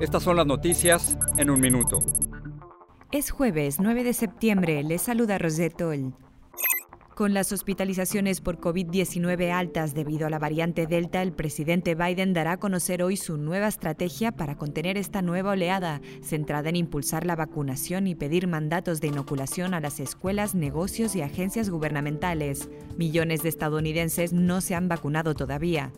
estas son las noticias en un minuto. Es jueves 9 de septiembre, les saluda Rosetol. Con las hospitalizaciones por COVID-19 altas debido a la variante Delta, el presidente Biden dará a conocer hoy su nueva estrategia para contener esta nueva oleada, centrada en impulsar la vacunación y pedir mandatos de inoculación a las escuelas, negocios y agencias gubernamentales. Millones de estadounidenses no se han vacunado todavía.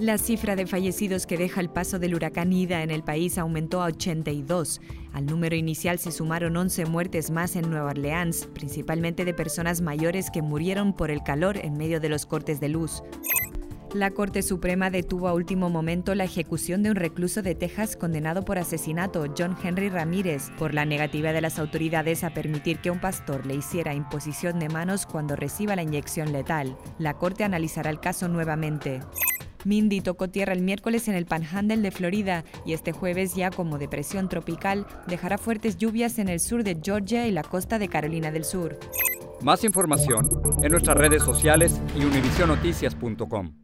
La cifra de fallecidos que deja el paso del huracán Ida en el país aumentó a 82. Al número inicial se sumaron 11 muertes más en Nueva Orleans, principalmente de personas mayores que murieron por el calor en medio de los cortes de luz. La Corte Suprema detuvo a último momento la ejecución de un recluso de Texas condenado por asesinato, John Henry Ramírez, por la negativa de las autoridades a permitir que un pastor le hiciera imposición de manos cuando reciba la inyección letal. La Corte analizará el caso nuevamente. Mindy tocó tierra el miércoles en el Panhandle de Florida y este jueves ya como depresión tropical dejará fuertes lluvias en el sur de Georgia y la costa de Carolina del Sur. Más información en nuestras redes sociales y univisionoticias.com.